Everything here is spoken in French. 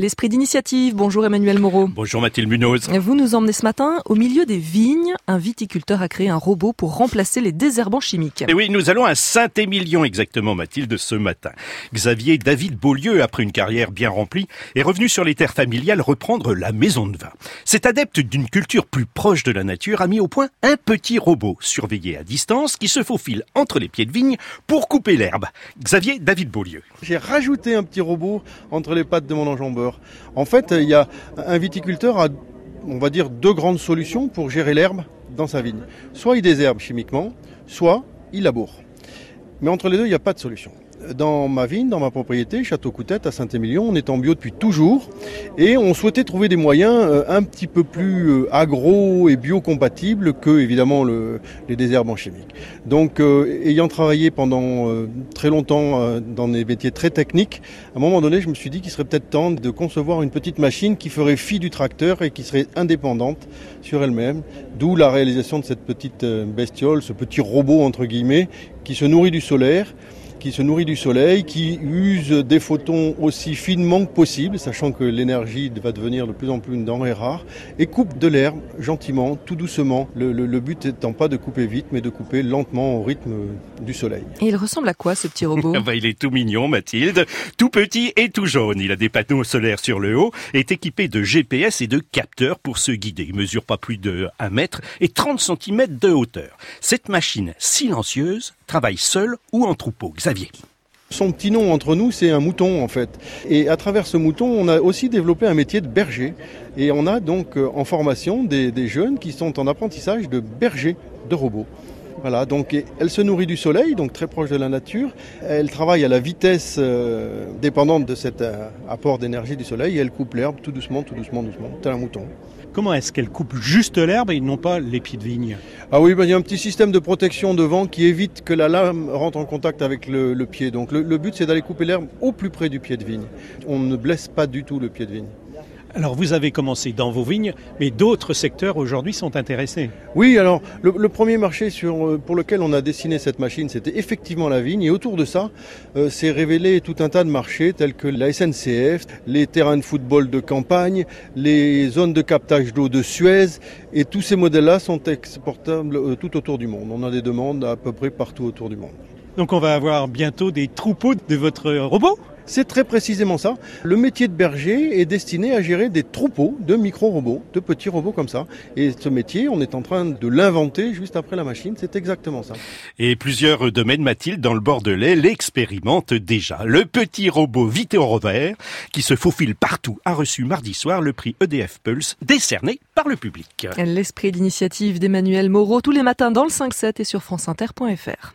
L'esprit d'initiative. Bonjour Emmanuel Moreau. Bonjour Mathilde Munoz. Vous nous emmenez ce matin au milieu des vignes. Un viticulteur a créé un robot pour remplacer les désherbants chimiques. Et oui, nous allons à Saint-Émilion exactement Mathilde ce matin. Xavier David Beaulieu, après une carrière bien remplie, est revenu sur les terres familiales reprendre la maison de vin. Cet adepte d'une culture plus proche de la nature a mis au point un petit robot surveillé à distance qui se faufile entre les pieds de vigne pour couper l'herbe. Xavier David Beaulieu. J'ai rajouté un petit robot entre les pattes de mon enjambeur. En fait, il y a un viticulteur a, on va dire, deux grandes solutions pour gérer l'herbe dans sa vigne. Soit il désherbe chimiquement, soit il laboure. Mais entre les deux, il n'y a pas de solution dans ma vigne, dans ma propriété, Château Coutette à Saint-Émilion, on est en bio depuis toujours et on souhaitait trouver des moyens euh, un petit peu plus euh, agro et biocompatibles que évidemment le, les désherbants chimiques. Donc euh, ayant travaillé pendant très longtemps dans des métiers très techniques, à un moment donné je me suis dit qu'il serait peut-être temps de concevoir une petite machine qui ferait fi du tracteur et qui serait indépendante sur elle-même, d'où la réalisation de cette petite bestiole, ce petit robot entre guillemets qui se nourrit du solaire qui se nourrit du soleil, qui use des photons aussi finement que possible, sachant que l'énergie va devenir de plus en plus une denrée rare, et coupe de l'herbe gentiment, tout doucement. Le, le, but étant pas de couper vite, mais de couper lentement au rythme du soleil. Et il ressemble à quoi ce petit robot bah, Il est tout mignon, Mathilde, tout petit et tout jaune. Il a des panneaux solaires sur le haut, est équipé de GPS et de capteurs pour se guider. Il mesure pas plus de 1 mètre et 30 cm de hauteur. Cette machine silencieuse travaille seule ou en troupeau. Son petit nom entre nous, c'est un mouton en fait. Et à travers ce mouton, on a aussi développé un métier de berger. Et on a donc euh, en formation des, jeunes qui sont en apprentissage de berger de robots. Voilà, donc elle se nourrit du soleil, donc très proche de la nature. Elle travaille à la vitesse euh, dépendante de cet euh, apport d'énergie du soleil et elle coupe l'herbe tout doucement, tout doucement, doucement, tel un mouton. Comment est-ce qu'elle coupe juste l'herbe et non pas les pieds de vigne Ah oui, ben, il y a un petit système de protection devant qui évite que la lame rentre en contact avec le, pied. Donc le but c'est d'aller couper l'herbe au plus près du pied de vigne. On ne blesse pas du tout le pied de vigne. Alors vous avez commencé dans vos vignes, mais d'autres secteurs aujourd'hui sont intéressés. Oui, alors le, premier marché sur, euh, pour lequel on a dessiné cette machine, c'était effectivement la vigne. Et autour de ça, euh, s'est révélé tout un tas de marchés tels que la SNCF, les terrains de football de campagne, les zones de captage d'eau de Suez. Et tous ces modèles-là sont exportables euh, tout autour du monde. On a des demandes à peu près partout autour du monde. Donc on va avoir bientôt des troupeaux de votre robot? C'est très précisément ça. Le métier de berger est destiné à gérer des troupeaux de micro-robots, de petits robots comme ça. Et ce métier, on est en train de l'inventer juste après la machine. C'est exactement ça. Et plusieurs domaines, Mathilde, dans le Bordelais, l'expérimentent déjà. Le petit robot Viteo Rover, qui se faufile partout, a reçu mardi soir le prix EDF Pulse, décerné par le public. L'esprit d'initiative d'Emmanuel Moreau, tous les matins dans le 5-7 et sur franceinter.fr.